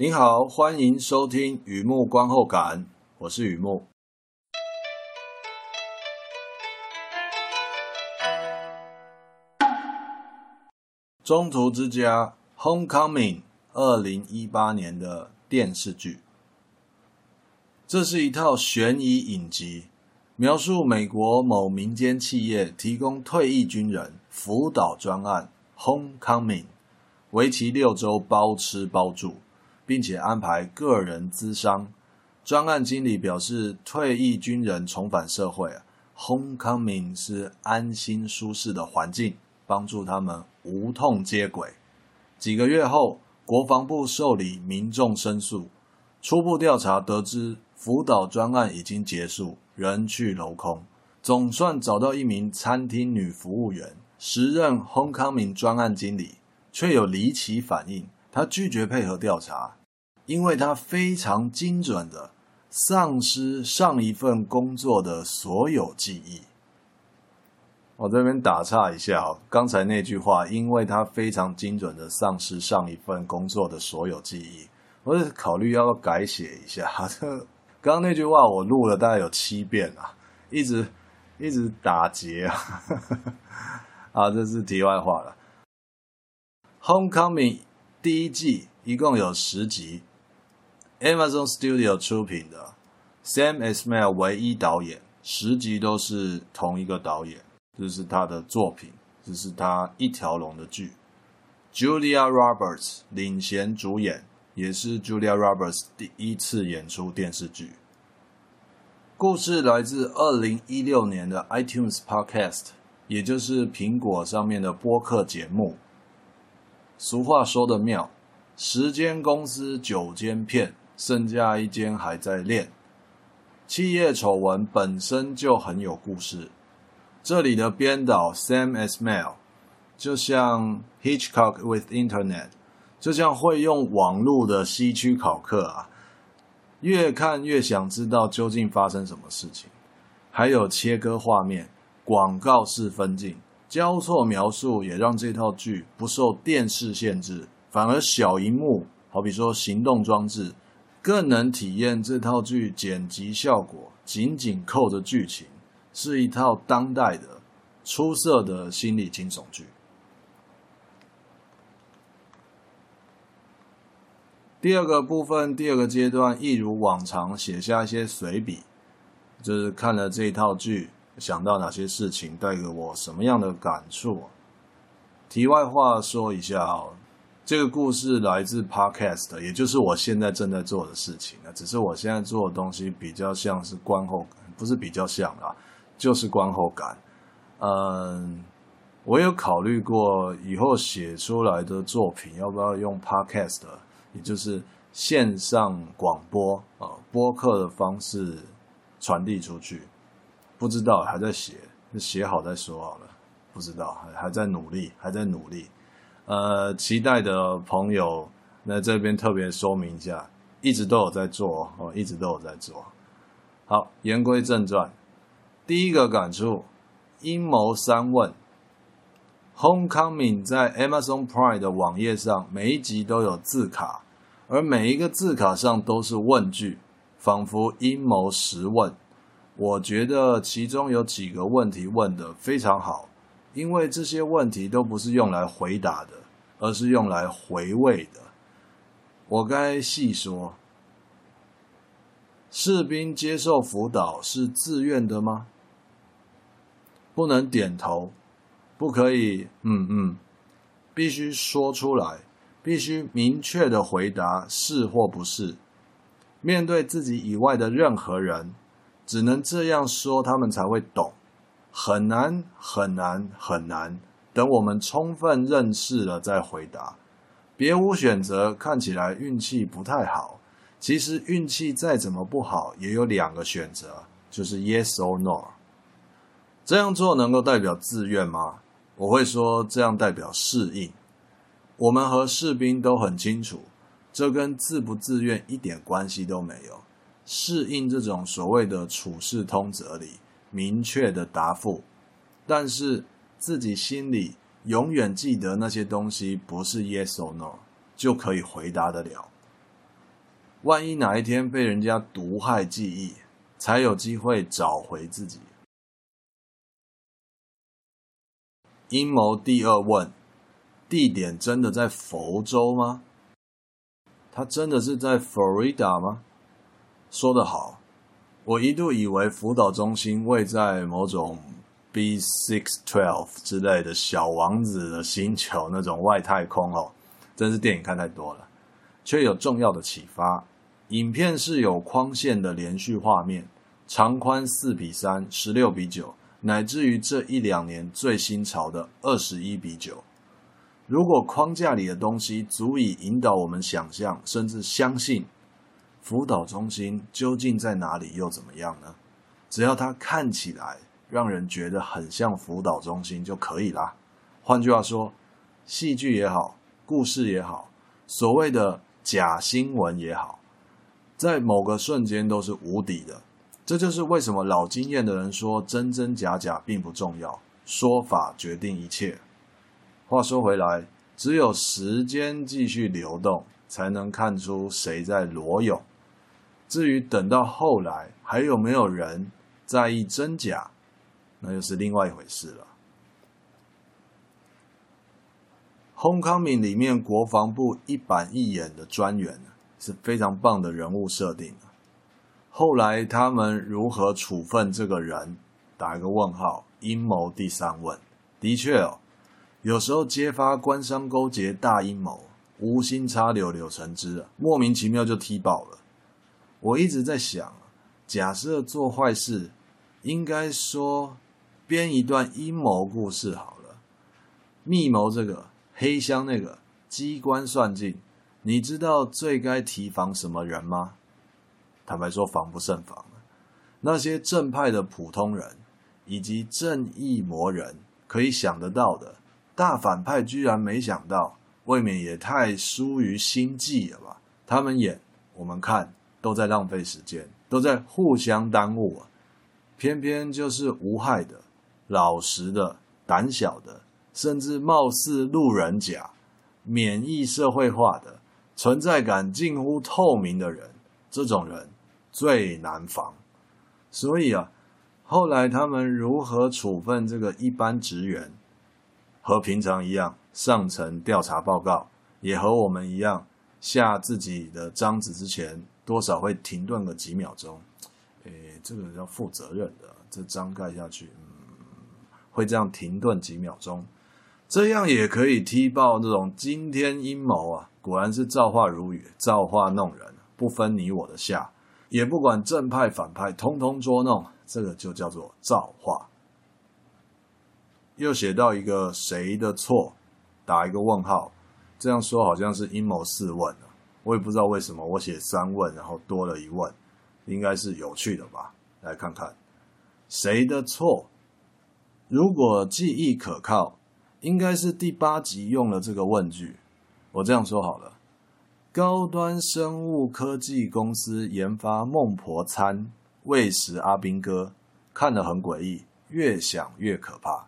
您好，欢迎收听雨木观后感，我是雨木。中途之家 Homecoming 二零一八年的电视剧，这是一套悬疑影集，描述美国某民间企业提供退役军人辅导专案 Homecoming，为期六周，包吃包住，并且安排个人咨商。专案经理表示，退役军人重返社会，Homecoming 是安心舒适的环境。帮助他们无痛接轨。几个月后，国防部受理民众申诉，初步调查得知，辅导专案已经结束，人去楼空。总算找到一名餐厅女服务员，时任 Homecoming 专案经理，却有离奇反应。她拒绝配合调查，因为他非常精准的丧失上一份工作的所有记忆。我这边打岔一下哦，刚才那句话，因为他非常精准的丧失上一份工作的所有记忆，我是考虑要不要改写一下。这刚刚那句话我录了大概有七遍啊，一直一直打结啊。啊，这是题外话了。Homecoming 第一季一共有十集，Amazon Studio 出品的，Sam Esmail 唯一导演，十集都是同一个导演。这是他的作品，这是他一条龙的剧。Julia Roberts 领衔主演，也是 Julia Roberts 第一次演出电视剧。故事来自二零一六年的 iTunes Podcast，也就是苹果上面的播客节目。俗话说的妙，十间公司九间骗，剩下一间还在练。企业丑闻本身就很有故事。这里的编导 Sam Esmail 就像 Hitchcock with Internet，就像会用网络的希区考克啊，越看越想知道究竟发生什么事情。还有切割画面、广告式分镜、交错描述，也让这套剧不受电视限制，反而小荧幕，好比说行动装置，更能体验这套剧剪辑效果，紧紧扣着剧情。是一套当代的出色的心理惊悚剧。第二个部分，第二个阶段，一如往常写下一些随笔，就是看了这一套剧，想到哪些事情，带给我什么样的感触。题外话说一下哦，这个故事来自 Podcast，也就是我现在正在做的事情。只是我现在做的东西比较像是观后，不是比较像啊。就是观后感，嗯，我有考虑过以后写出来的作品要不要用 podcast，也就是线上广播啊，播客的方式传递出去。不知道，还在写，写好再说好了。不知道，还还在努力，还在努力。呃，期待的朋友，那这边特别说明一下，一直都有在做哦，一直都有在做。好，言归正传。第一个感触，阴谋三问。Homecoming 在 Amazon Prime 的网页上，每一集都有字卡，而每一个字卡上都是问句，仿佛阴谋十问。我觉得其中有几个问题问得非常好，因为这些问题都不是用来回答的，而是用来回味的。我该细说，士兵接受辅导是自愿的吗？不能点头，不可以，嗯嗯，必须说出来，必须明确的回答是或不是。面对自己以外的任何人，只能这样说，他们才会懂。很难，很难，很难。等我们充分认识了再回答，别无选择。看起来运气不太好，其实运气再怎么不好，也有两个选择，就是 yes or no。这样做能够代表自愿吗？我会说，这样代表适应。我们和士兵都很清楚，这跟自不自愿一点关系都没有。适应这种所谓的处事通则里明确的答复，但是自己心里永远记得那些东西不是 yes or no 就可以回答得了。万一哪一天被人家毒害记忆，才有机会找回自己。阴谋第二问：地点真的在佛州吗？他真的是在 Florida 吗？说得好，我一度以为福岛中心位在某种 B612 之类的小王子的星球那种外太空哦，真是电影看太多了。却有重要的启发。影片是有框线的连续画面，长宽四比三、十六比九，乃至于这一两年最新潮的二十一比九。如果框架里的东西足以引导我们想象，甚至相信，辅导中心究竟在哪里又怎么样呢？只要它看起来让人觉得很像辅导中心就可以啦。换句话说，戏剧也好，故事也好，所谓的。假新闻也好，在某个瞬间都是无敌的。这就是为什么老经验的人说真真假假并不重要，说法决定一切。话说回来，只有时间继续流动，才能看出谁在裸泳。至于等到后来还有没有人在意真假，那又是另外一回事了。《Homecoming》里面国防部一板一眼的专员是非常棒的人物设定。后来他们如何处分这个人？打一个问号。阴谋第三问。的确哦，有时候揭发官商勾结大阴谋，无心插柳柳成枝，莫名其妙就踢爆了。我一直在想，假设做坏事，应该说编一段阴谋故事好了。密谋这个。黑箱那个机关算尽，你知道最该提防什么人吗？坦白说，防不胜防。那些正派的普通人，以及正义魔人，可以想得到的，大反派居然没想到，未免也太疏于心计了吧？他们演，我们看，都在浪费时间，都在互相耽误啊！偏偏就是无害的、老实的、胆小的。甚至貌似路人甲、免疫社会化的、存在感近乎透明的人，这种人最难防。所以啊，后来他们如何处分这个一般职员，和平常一样上层调查报告，也和我们一样下自己的章子之前，多少会停顿个几秒钟。诶，这个要负责任的，这章盖下去，嗯，会这样停顿几秒钟。这样也可以踢爆这种惊天阴谋啊！果然是造化如雨，造化弄人，不分你我的下，也不管正派反派，通通捉弄。这个就叫做造化。又写到一个谁的错，打一个问号。这样说好像是阴谋四问啊，我也不知道为什么我写三问，然后多了一问，应该是有趣的吧？来看看谁的错。如果记忆可靠。应该是第八集用了这个问句，我这样说好了：高端生物科技公司研发孟婆餐喂食阿兵哥，看得很诡异，越想越可怕。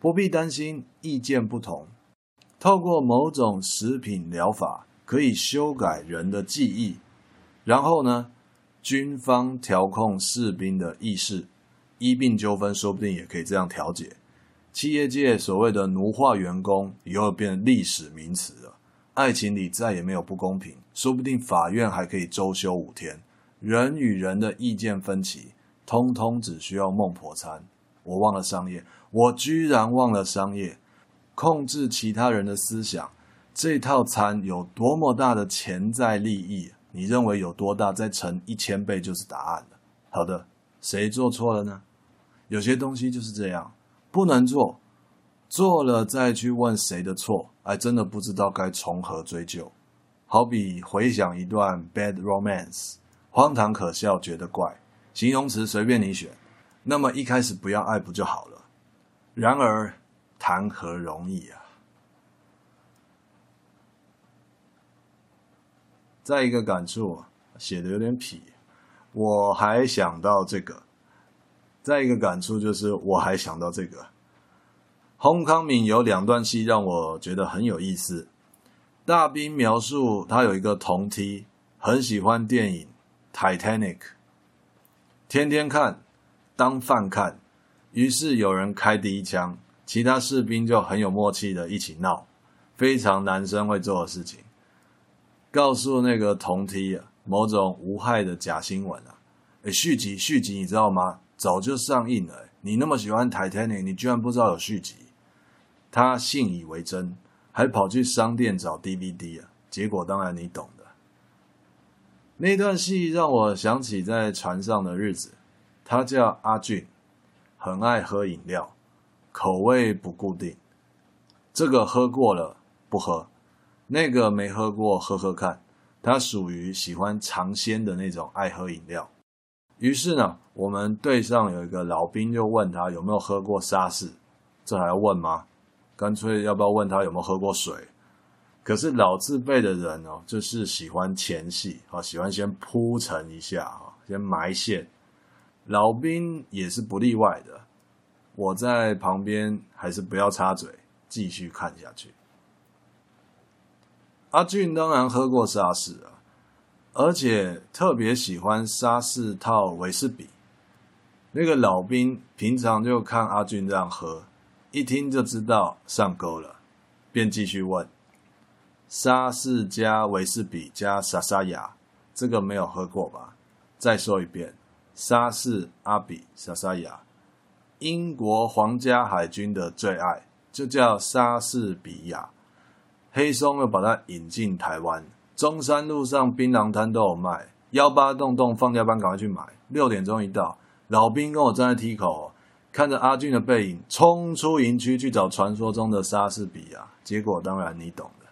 不必担心意见不同，透过某种食品疗法可以修改人的记忆，然后呢，军方调控士兵的意识，医病纠纷说不定也可以这样调解。企业界所谓的奴化员工，以后变历史名词了。爱情里再也没有不公平，说不定法院还可以周休五天。人与人的意见分歧，通通只需要孟婆餐。我忘了商业，我居然忘了商业，控制其他人的思想，这套餐有多么大的潜在利益？你认为有多大？再乘一千倍就是答案了。好的，谁做错了呢？有些东西就是这样。不能做，做了再去问谁的错，还真的不知道该从何追究。好比回想一段 bad romance，荒唐可笑，觉得怪，形容词随便你选。那么一开始不要爱不就好了？然而谈何容易啊！再一个感触，写的有点痞，我还想到这个。再一个感触就是，我还想到这个《Homecoming》有两段戏让我觉得很有意思。大兵描述他有一个同梯，很喜欢电影《Titanic》，天天看，当饭看。于是有人开第一枪，其他士兵就很有默契的一起闹，非常男生会做的事情。告诉那个同梯啊，某种无害的假新闻啊，诶，续集续集，你知道吗？早就上映了。你那么喜欢 Titanic，你居然不知道有续集？他信以为真，还跑去商店找 DVD 啊。结果当然你懂的。那段戏让我想起在船上的日子。他叫阿俊，很爱喝饮料，口味不固定。这个喝过了不喝。那个没喝过，喝喝看。他属于喜欢尝鲜的那种爱喝饮料。于是呢，我们队上有一个老兵就问他有没有喝过沙士，这还要问吗？干脆要不要问他有没有喝过水？可是老字辈的人哦，就是喜欢前戏啊，喜欢先铺陈一下啊，先埋线。老兵也是不例外的。我在旁边还是不要插嘴，继续看下去。阿俊当然喝过沙士啊，而且特别喜欢沙士套威士比。那个老兵平常就看阿俊这样喝，一听就知道上钩了，便继续问：沙士加威士比加莎莎雅，这个没有喝过吧？再说一遍：沙士、阿比、莎莎雅，英国皇家海军的最爱，就叫莎士比亚。黑松又把它引进台湾，中山路上槟榔摊都有卖。幺八洞洞放假班赶快去买。六点钟一到，老兵跟我站在梯口，看着阿俊的背影，冲出营区去找传说中的莎士比亚。结果当然你懂的。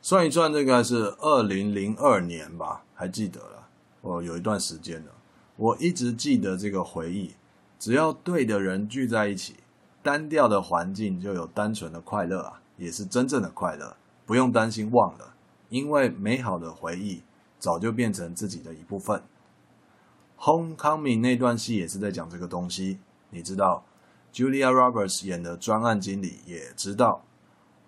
算一算，这个是二零零二年吧，还记得了。我，有一段时间了。我一直记得这个回忆，只要对的人聚在一起。单调的环境就有单纯的快乐啊，也是真正的快乐，不用担心忘了，因为美好的回忆早就变成自己的一部分。Homecoming 那段戏也是在讲这个东西，你知道，Julia Roberts 演的专案经理也知道，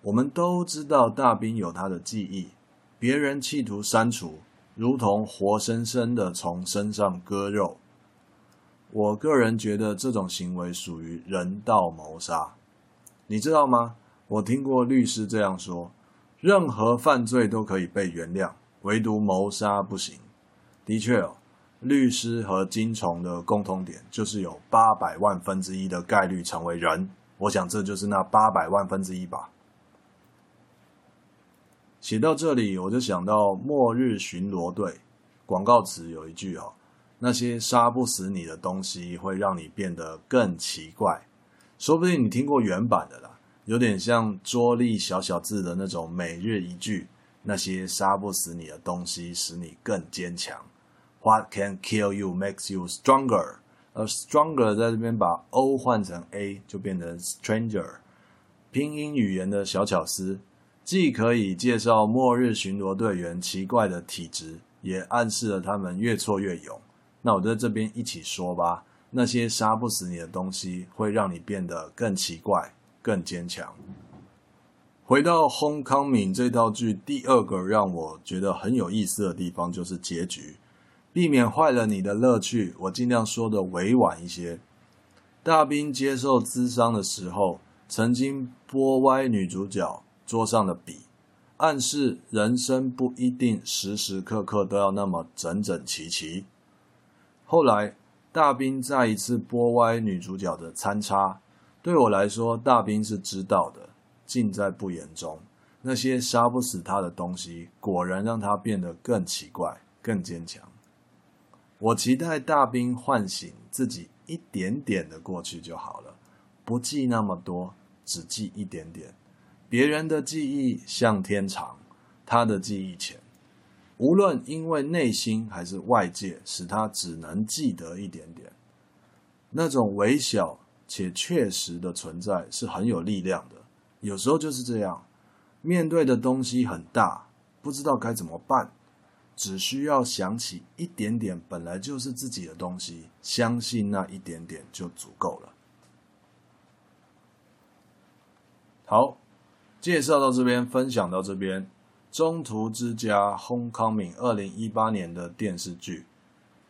我们都知道大兵有他的记忆，别人企图删除，如同活生生的从身上割肉。我个人觉得这种行为属于人道谋杀，你知道吗？我听过律师这样说：任何犯罪都可以被原谅，唯独谋杀不行。的确哦，律师和金虫的共通点就是有八百万分之一的概率成为人。我想这就是那八百万分之一吧。写到这里，我就想到《末日巡逻队》广告词有一句哦。那些杀不死你的东西会让你变得更奇怪，说不定你听过原版的啦，有点像桌历小小字的那种每日一句。那些杀不死你的东西使你更坚强。What can kill you makes you stronger。而 stronger 在这边把 O 换成 A 就变成 stranger。拼音语言的小巧思，既可以介绍末日巡逻队员奇怪的体质，也暗示了他们越挫越勇。那我在这边一起说吧，那些杀不死你的东西，会让你变得更奇怪、更坚强。回到《Homecoming》这套剧，第二个让我觉得很有意思的地方就是结局，避免坏了你的乐趣，我尽量说的委婉一些。大兵接受咨商的时候，曾经拨歪女主角桌上的笔，暗示人生不一定时时刻刻都要那么整整齐齐。后来，大兵再一次拨歪女主角的参差。对我来说，大兵是知道的，尽在不言中。那些杀不死他的东西，果然让他变得更奇怪、更坚强。我期待大兵唤醒自己一点点的过去就好了，不记那么多，只记一点点。别人的记忆像天长，他的记忆浅。无论因为内心还是外界，使他只能记得一点点，那种微小且确实的存在是很有力量的。有时候就是这样，面对的东西很大，不知道该怎么办，只需要想起一点点本来就是自己的东西，相信那一点点就足够了。好，介绍到这边，分享到这边。中途之家 Homecoming 二零一八年的电视剧。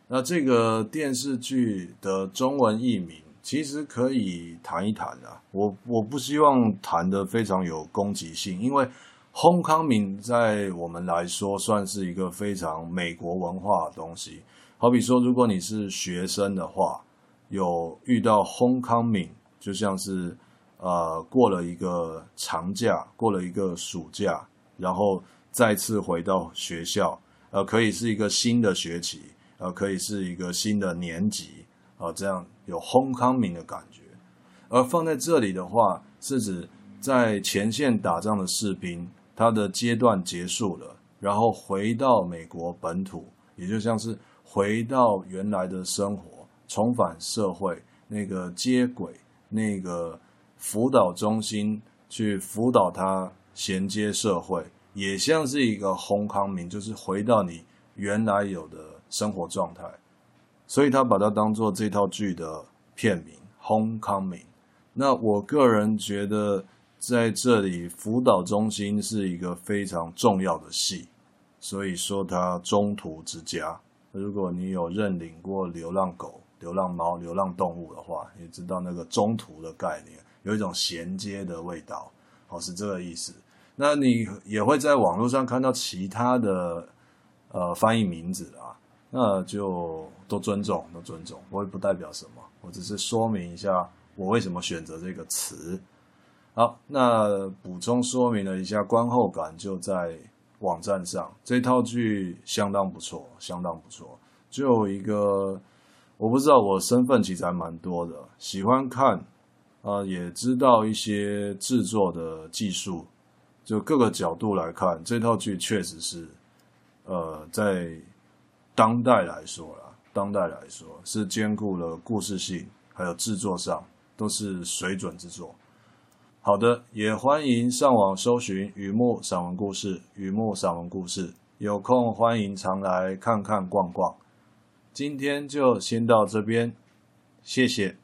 那这个电视剧的中文译名其实可以谈一谈啊。我我不希望谈得非常有攻击性，因为 Homecoming 在我们来说算是一个非常美国文化的东西。好比说，如果你是学生的话，有遇到 Homecoming，就像是呃过了一个长假，过了一个暑假，然后再次回到学校，呃，可以是一个新的学期。呃，可以是一个新的年级啊，这样有 homecoming 的感觉。而放在这里的话，是指在前线打仗的士兵，他的阶段结束了，然后回到美国本土，也就像是回到原来的生活，重返社会那个接轨，那个辅导中心去辅导他衔接社会，也像是一个 homecoming，就是回到你原来有的。生活状态，所以他把它当做这套剧的片名《Homecoming》。那我个人觉得，在这里辅导中心是一个非常重要的戏，所以说它中途之家。如果你有认领过流浪狗、流浪猫、流浪动物的话，也知道那个中途的概念，有一种衔接的味道，哦，是这个意思。那你也会在网络上看到其他的呃翻译名字啊。那就都尊重，都尊重，我也不代表什么，我只是说明一下我为什么选择这个词。好，那补充说明了一下观后感，就在网站上，这套剧相当不错，相当不错。就一个，我不知道我身份其实还蛮多的，喜欢看，啊、也知道一些制作的技术，就各个角度来看，这套剧确实是，呃，在。当代来说啦，当代来说是兼顾了故事性，还有制作上都是水准之作。好的，也欢迎上网搜寻雨木散文故事，雨木散文故事，有空欢迎常来看看逛逛。今天就先到这边，谢谢。